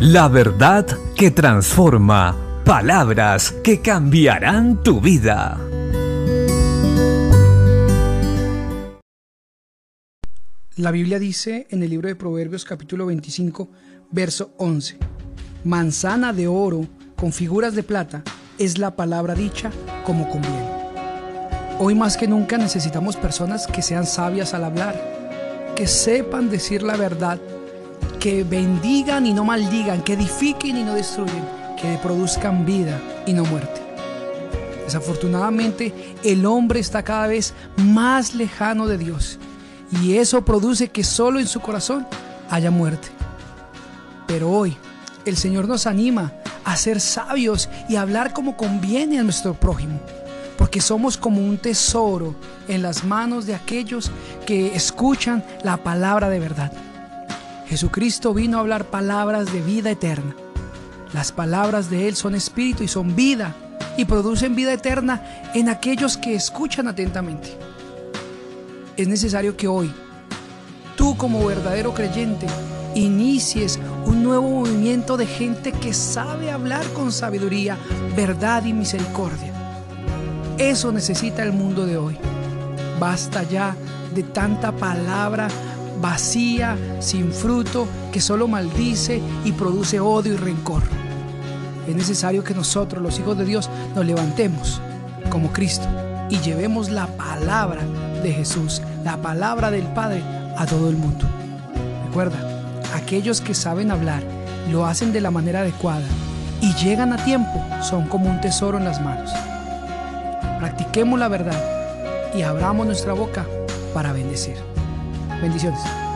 La verdad que transforma. Palabras que cambiarán tu vida. La Biblia dice en el libro de Proverbios capítulo 25, verso 11, Manzana de oro con figuras de plata es la palabra dicha como conviene. Hoy más que nunca necesitamos personas que sean sabias al hablar, que sepan decir la verdad que bendigan y no maldigan, que edifiquen y no destruyen, que produzcan vida y no muerte. Desafortunadamente, el hombre está cada vez más lejano de Dios y eso produce que solo en su corazón haya muerte. Pero hoy el Señor nos anima a ser sabios y a hablar como conviene a nuestro prójimo, porque somos como un tesoro en las manos de aquellos que escuchan la palabra de verdad. Jesucristo vino a hablar palabras de vida eterna. Las palabras de Él son espíritu y son vida y producen vida eterna en aquellos que escuchan atentamente. Es necesario que hoy, tú como verdadero creyente, inicies un nuevo movimiento de gente que sabe hablar con sabiduría, verdad y misericordia. Eso necesita el mundo de hoy. Basta ya de tanta palabra vacía, sin fruto, que solo maldice y produce odio y rencor. Es necesario que nosotros, los hijos de Dios, nos levantemos como Cristo y llevemos la palabra de Jesús, la palabra del Padre a todo el mundo. Recuerda, aquellos que saben hablar lo hacen de la manera adecuada y llegan a tiempo son como un tesoro en las manos. Practiquemos la verdad y abramos nuestra boca para bendecir. Bendiciones.